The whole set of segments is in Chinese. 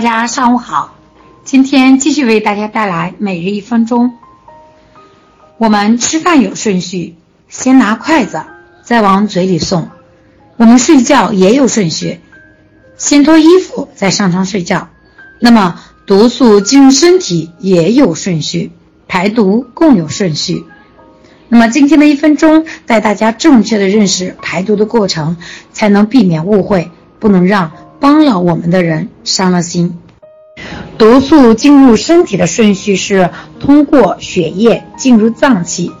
大家上午好，今天继续为大家带来每日一分钟。我们吃饭有顺序，先拿筷子，再往嘴里送；我们睡觉也有顺序，先脱衣服，再上床睡觉。那么毒素进入身体也有顺序，排毒共有顺序。那么今天的一分钟，带大家正确的认识排毒的过程，才能避免误会，不能让帮了我们的人伤了心。毒素进入身体的顺序是通过血液进入脏器，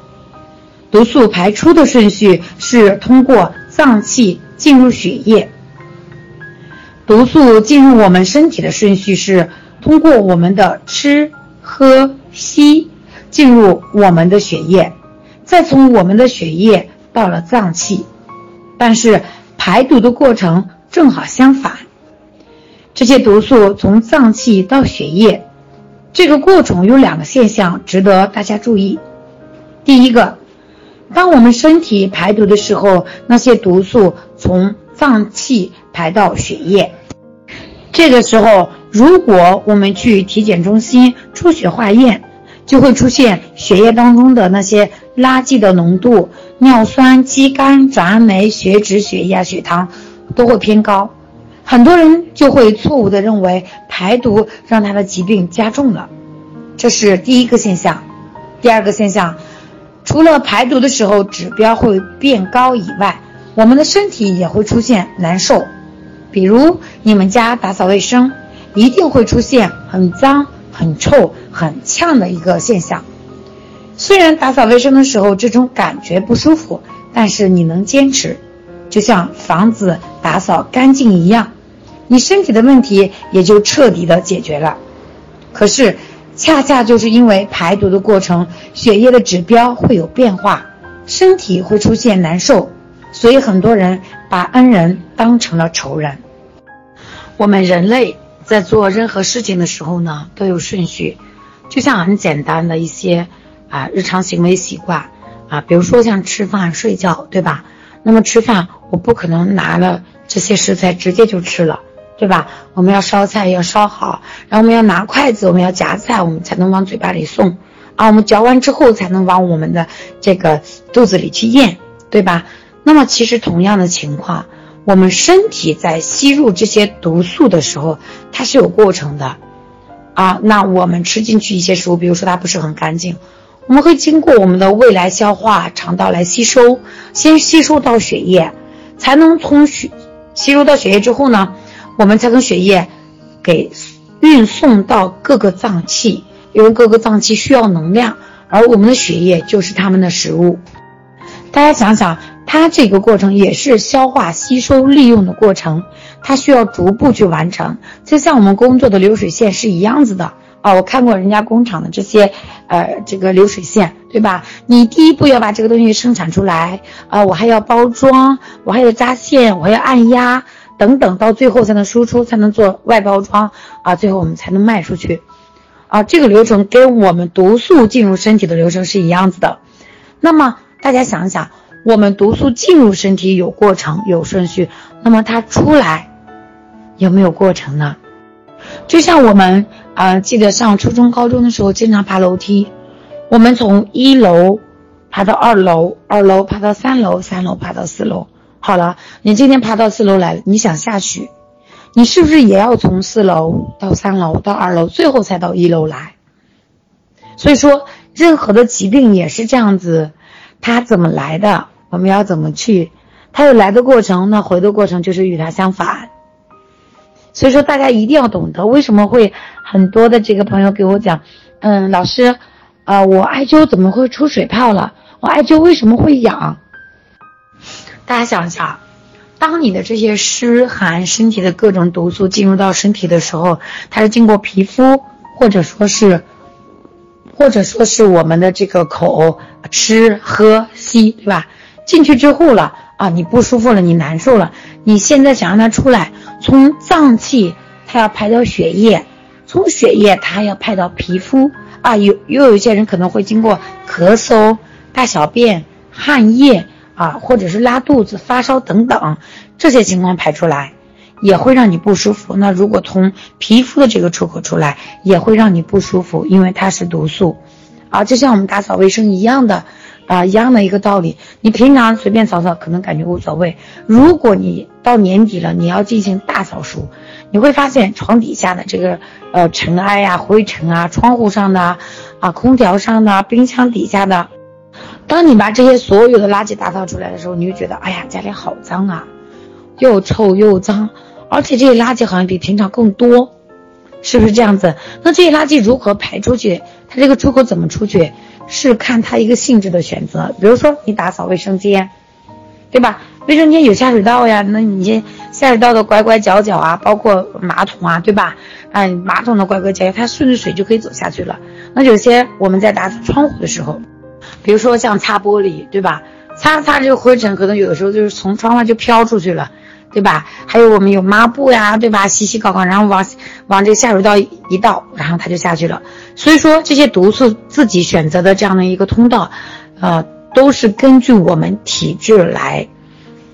毒素排出的顺序是通过脏器进入血液。毒素进入我们身体的顺序是通过我们的吃、喝、吸进入我们的血液。再从我们的血液到了脏器，但是排毒的过程正好相反。这些毒素从脏器到血液，这个过程有两个现象值得大家注意。第一个，当我们身体排毒的时候，那些毒素从脏器排到血液，这个时候如果我们去体检中心出血化验。就会出现血液当中的那些垃圾的浓度，尿酸、肌酐、转氨酶、血脂、血压、血糖都会偏高，很多人就会错误的认为排毒让他的疾病加重了，这是第一个现象。第二个现象，除了排毒的时候指标会变高以外，我们的身体也会出现难受，比如你们家打扫卫生，一定会出现很脏。很臭、很呛的一个现象。虽然打扫卫生的时候这种感觉不舒服，但是你能坚持，就像房子打扫干净一样，你身体的问题也就彻底的解决了。可是，恰恰就是因为排毒的过程，血液的指标会有变化，身体会出现难受，所以很多人把恩人当成了仇人。我们人类。在做任何事情的时候呢，都有顺序，就像很简单的一些啊日常行为习惯啊，比如说像吃饭、睡觉，对吧？那么吃饭，我不可能拿了这些食材直接就吃了，对吧？我们要烧菜，要烧好，然后我们要拿筷子，我们要夹菜，我们才能往嘴巴里送啊。我们嚼完之后，才能往我们的这个肚子里去咽，对吧？那么其实同样的情况。我们身体在吸入这些毒素的时候，它是有过程的，啊，那我们吃进去一些食物，比如说它不是很干净，我们会经过我们的胃来消化，肠道来吸收，先吸收到血液，才能从血吸收到血液之后呢，我们才从血液给运送到各个脏器，因为各个脏器需要能量，而我们的血液就是他们的食物。大家想想。它这个过程也是消化、吸收、利用的过程，它需要逐步去完成，就像我们工作的流水线是一样子的啊。我看过人家工厂的这些，呃，这个流水线，对吧？你第一步要把这个东西生产出来啊，我还要包装，我还要扎线，我还要按压等等，到最后才能输出，才能做外包装啊，最后我们才能卖出去啊。这个流程跟我们毒素进入身体的流程是一样子的。那么大家想想。我们毒素进入身体有过程有顺序，那么它出来有没有过程呢？就像我们啊，记得上初中、高中的时候经常爬楼梯，我们从一楼爬到二楼，二楼爬到三楼，三楼爬到四楼。好了，你今天爬到四楼来了，你想下去，你是不是也要从四楼到三楼到二楼，最后才到一楼来？所以说，任何的疾病也是这样子。它怎么来的？我们要怎么去？它有来的过程，那回的过程就是与它相反。所以说，大家一定要懂得为什么会很多的这个朋友给我讲，嗯，老师，啊，我艾灸怎么会出水泡了？我艾灸为什么会痒？大家想一下，当你的这些湿寒身体的各种毒素进入到身体的时候，它是经过皮肤或者说是。或者说是我们的这个口吃喝吸，对吧？进去之后了啊，你不舒服了，你难受了，你现在想让它出来，从脏器它要排到血液，从血液它要排到皮肤啊。有又有一些人可能会经过咳嗽、大小便、汗液啊，或者是拉肚子、发烧等等这些情况排出来。也会让你不舒服。那如果从皮肤的这个出口出来，也会让你不舒服，因为它是毒素。啊，就像我们打扫卫生一样的，啊，一样的一个道理。你平常随便扫扫，可能感觉无所谓。如果你到年底了，你要进行大扫除，你会发现床底下的这个呃尘埃呀、灰尘啊、窗户上的啊、空调上的、冰箱底下的，当你把这些所有的垃圾打扫出来的时候，你就觉得，哎呀，家里好脏啊，又臭又脏，而且这些垃圾好像比平常更多。是不是这样子？那这些垃圾如何排出去？它这个出口怎么出去？是看它一个性质的选择。比如说你打扫卫生间，对吧？卫生间有下水道呀，那你下水道的拐拐角角啊，包括马桶啊，对吧？哎，马桶的拐拐角角，它顺着水就可以走下去了。那有些我们在打扫窗户的时候，比如说像擦玻璃，对吧？擦擦这个灰尘，可能有的时候就是从窗外就飘出去了。对吧？还有我们有抹布呀，对吧？洗洗搞搞，然后往往这个下水道一倒，然后它就下去了。所以说这些毒素自己选择的这样的一个通道，呃，都是根据我们体质来，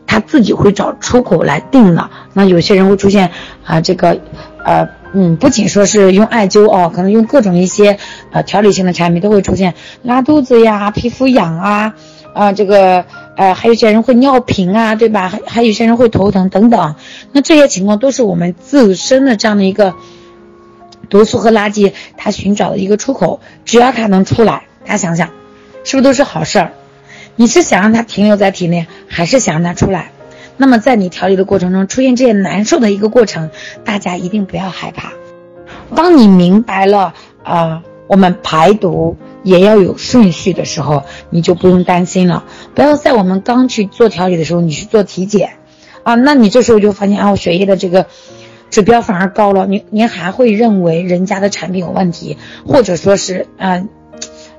它自己会找出口来定的。那有些人会出现啊，这个，呃，嗯，不仅说是用艾灸哦，可能用各种一些呃调理性的产品都会出现拉肚子呀、皮肤痒啊。啊，这个呃，还有些人会尿频啊，对吧？还还有些人会头疼等等，那这些情况都是我们自身的这样的一个毒素和垃圾，它寻找的一个出口。只要它能出来，大家想想，是不是都是好事儿？你是想让它停留在体内，还是想让它出来？那么在你调理的过程中出现这些难受的一个过程，大家一定不要害怕。当你明白了啊，我们排毒。也要有顺序的时候，你就不用担心了。不要在我们刚去做调理的时候，你去做体检，啊，那你这时候就发现啊，我血液的这个指标反而高了，你您还会认为人家的产品有问题，或者说是嗯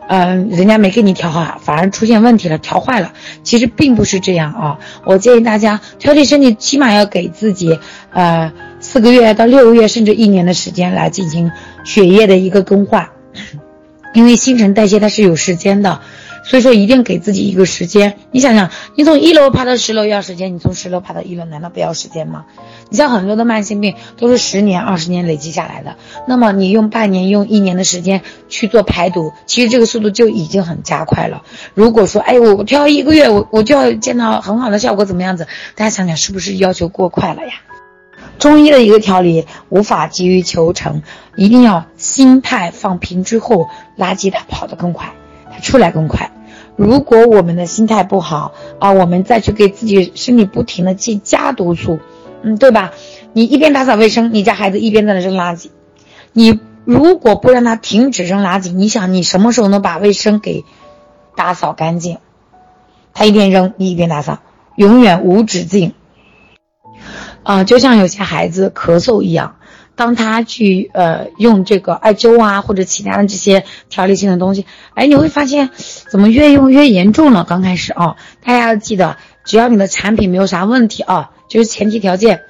嗯，人家没给你调好，反而出现问题了，调坏了。其实并不是这样啊。我建议大家调理身体，起码要给自己呃四个月到六个月，甚至一年的时间来进行血液的一个更换。因为新陈代谢它是有时间的，所以说一定给自己一个时间。你想想，你从一楼爬到十楼要时间，你从十楼爬到一楼难道不要时间吗？你像很多的慢性病都是十年、二十年累积下来的，那么你用半年、用一年的时间去做排毒，其实这个速度就已经很加快了。如果说，哎，我跳一个月，我我就要见到很好的效果，怎么样子？大家想想，是不是要求过快了呀？中医的一个调理无法急于求成，一定要心态放平之后，垃圾它跑得更快，它出来更快。如果我们的心态不好啊，我们再去给自己身体不停的去加毒素，嗯，对吧？你一边打扫卫生，你家孩子一边在那扔垃圾，你如果不让他停止扔垃圾，你想你什么时候能把卫生给打扫干净？他一边扔，你一边打扫，永远无止境。啊，就像有些孩子咳嗽一样，当他去呃用这个艾灸啊或者其他的这些调理性的东西，哎，你会发现怎么越用越严重了。刚开始啊，大家要记得，只要你的产品没有啥问题啊，就是前提条件，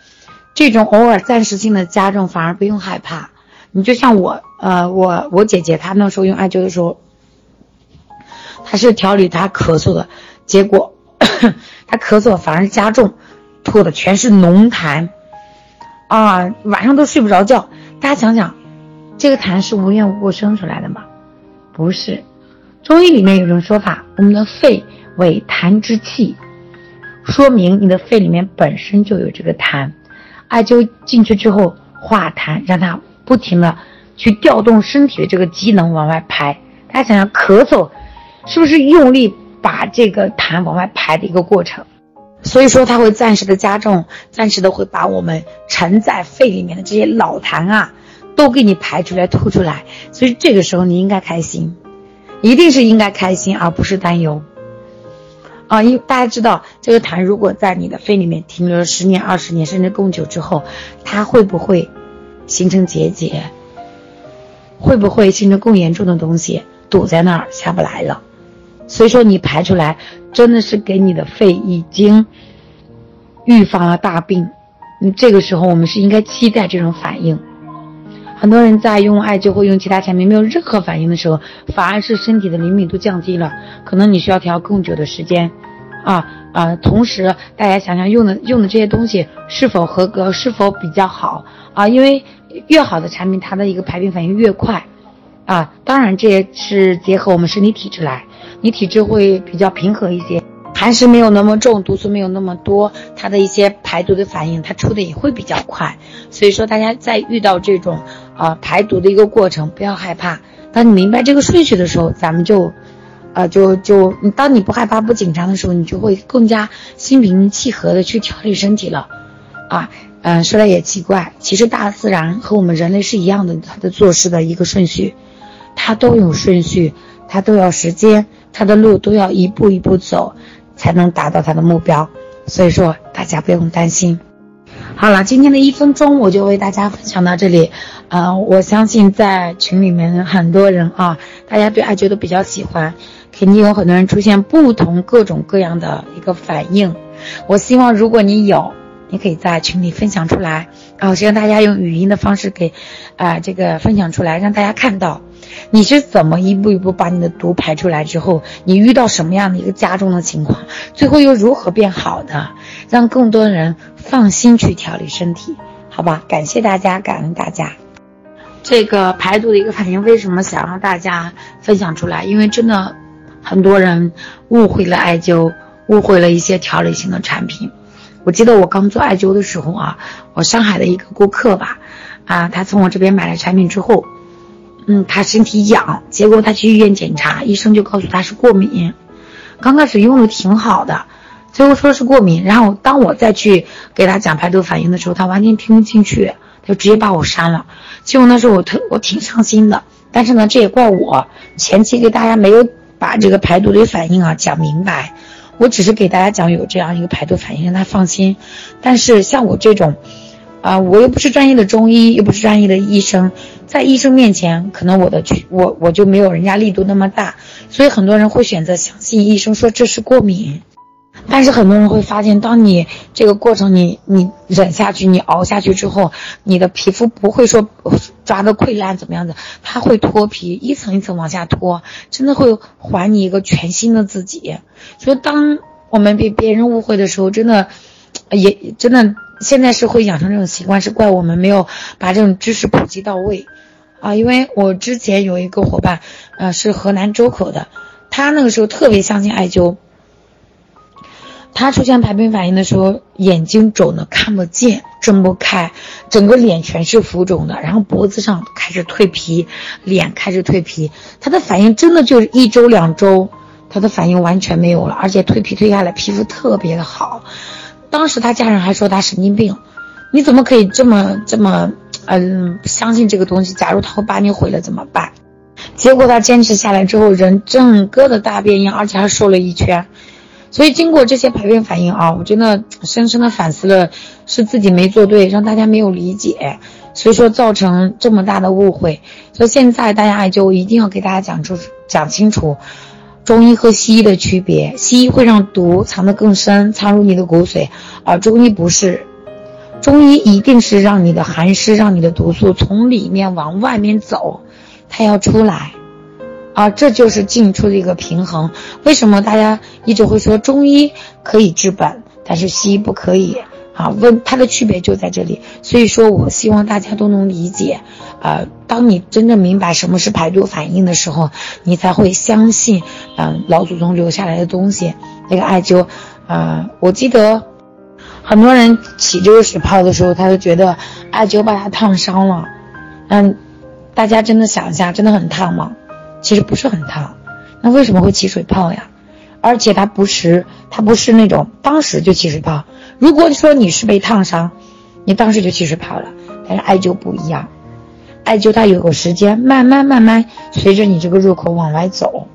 这种偶尔暂时性的加重反而不用害怕。你就像我呃我我姐姐她那时候用艾灸的时候，她是调理她咳嗽的，结果 她咳嗽反而加重。吐的全是浓痰，啊，晚上都睡不着觉。大家想想，这个痰是无缘无故生出来的吗？不是。中医里面有种说法，我们的肺为痰之气，说明你的肺里面本身就有这个痰。艾灸进去之后化痰，让它不停的去调动身体的这个机能往外排。大家想想，咳嗽是不是用力把这个痰往外排的一个过程？所以说，它会暂时的加重，暂时的会把我们沉在肺里面的这些老痰啊，都给你排出来、吐出来。所以这个时候你应该开心，一定是应该开心，而不是担忧。啊，因为大家知道，这个痰如果在你的肺里面停留了十年、二十年，甚至更久之后，它会不会形成结节？会不会形成更严重的东西堵在那儿下不来了？所以说，你排出来真的是给你的肺已经预防了大病。嗯，这个时候我们是应该期待这种反应。很多人在用艾灸或用其他产品没有任何反应的时候，反而是身体的灵敏度降低了，可能你需要调更久的时间啊啊，同时大家想想用的用的这些东西是否合格，是否比较好啊？因为越好的产品，它的一个排病反应越快啊。当然，这也是结合我们身体体质来，你体质会比较平和一些。寒湿没有那么重，毒素没有那么多，它的一些排毒的反应，它出的也会比较快。所以说，大家在遇到这种啊排毒的一个过程，不要害怕。当你明白这个顺序的时候，咱们就，呃，就就你当你不害怕、不紧张的时候，你就会更加心平气和的去调理身体了。啊，嗯，说来也奇怪，其实大自然和我们人类是一样的，它的做事的一个顺序，它都有顺序，它都要时间，它的路都要一步一步走。才能达到他的目标，所以说大家不用担心。好了，今天的一分钟我就为大家分享到这里。呃，我相信在群里面很多人啊，大家对艾灸都比较喜欢，肯定有很多人出现不同各种各样的一个反应。我希望如果你有，你可以在群里分享出来，啊，希望大家用语音的方式给，啊，这个分享出来，让大家看到。你是怎么一步一步把你的毒排出来之后，你遇到什么样的一个加重的情况，最后又如何变好的，让更多人放心去调理身体，好吧？感谢大家，感恩大家。这个排毒的一个反应，为什么想让大家分享出来？因为真的很多人误会了艾灸，误会了一些调理性的产品。我记得我刚做艾灸的时候啊，我上海的一个顾客吧，啊，他从我这边买了产品之后。嗯，他身体痒，结果他去医院检查，医生就告诉他是过敏。刚开始用的挺好的，最后说是过敏。然后当我再去给他讲排毒反应的时候，他完全听不进去，他就直接把我删了。结果那时候我特我挺伤心的，但是呢，这也怪我前期给大家没有把这个排毒的反应啊讲明白。我只是给大家讲有这样一个排毒反应，让他放心。但是像我这种。啊，我又不是专业的中医，又不是专业的医生，在医生面前，可能我的去我我就没有人家力度那么大，所以很多人会选择相信医生说这是过敏，但是很多人会发现，当你这个过程你你忍下去，你熬下去之后，你的皮肤不会说抓的溃烂怎么样子，它会脱皮，一层一层往下脱，真的会还你一个全新的自己。所以当我们被别人误会的时候，真的也真的。现在是会养成这种习惯，是怪我们没有把这种知识普及到位，啊，因为我之前有一个伙伴，呃，是河南周口的，他那个时候特别相信艾灸，他出现排病反应的时候，眼睛肿的看不见，睁不开，整个脸全是浮肿的，然后脖子上开始蜕皮，脸开始蜕皮，他的反应真的就是一周两周，他的反应完全没有了，而且蜕皮蜕下来，皮肤特别的好。当时他家人还说他神经病，你怎么可以这么这么嗯相信这个东西？假如他会把你毁了怎么办？结果他坚持下来之后，人整个的大变样，而且还瘦了一圈。所以经过这些排便反应啊，我真的深深的反思了，是自己没做对，让大家没有理解，所以说造成这么大的误会。所以现在大家就，一定要给大家讲出讲清楚。中医和西医的区别，西医会让毒藏得更深，藏入你的骨髓，而中医不是，中医一定是让你的寒湿，让你的毒素从里面往外面走，它要出来，啊，这就是进出的一个平衡。为什么大家一直会说中医可以治本，但是西医不可以？啊，问它的区别就在这里，所以说我希望大家都能理解，呃，当你真正明白什么是排毒反应的时候，你才会相信，嗯，老祖宗留下来的东西，那个艾灸，呃，我记得很多人起这个水泡的时候，他就觉得艾灸把他烫伤了，嗯，大家真的想一下，真的很烫吗？其实不是很烫，那为什么会起水泡呀？而且它不是，它不是那种当时就起水泡。如果说你是被烫伤，你当时就起水泡了。但是艾灸不一样，艾灸它有个时间，慢慢慢慢随着你这个入口往外走，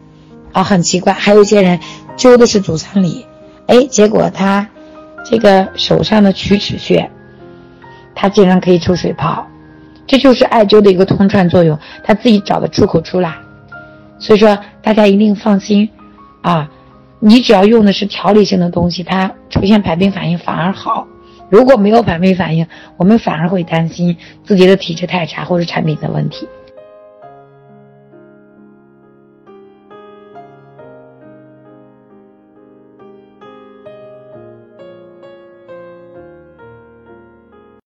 啊，很奇怪。还有一些人灸的是足三里，哎，结果他这个手上的曲尺穴，他竟然可以出水泡，这就是艾灸的一个通串作用，他自己找的出口出来。所以说大家一定放心，啊。你只要用的是调理性的东西，它出现排病反应反而好。如果没有排病反应，我们反而会担心自己的体质太差或者产品的问题。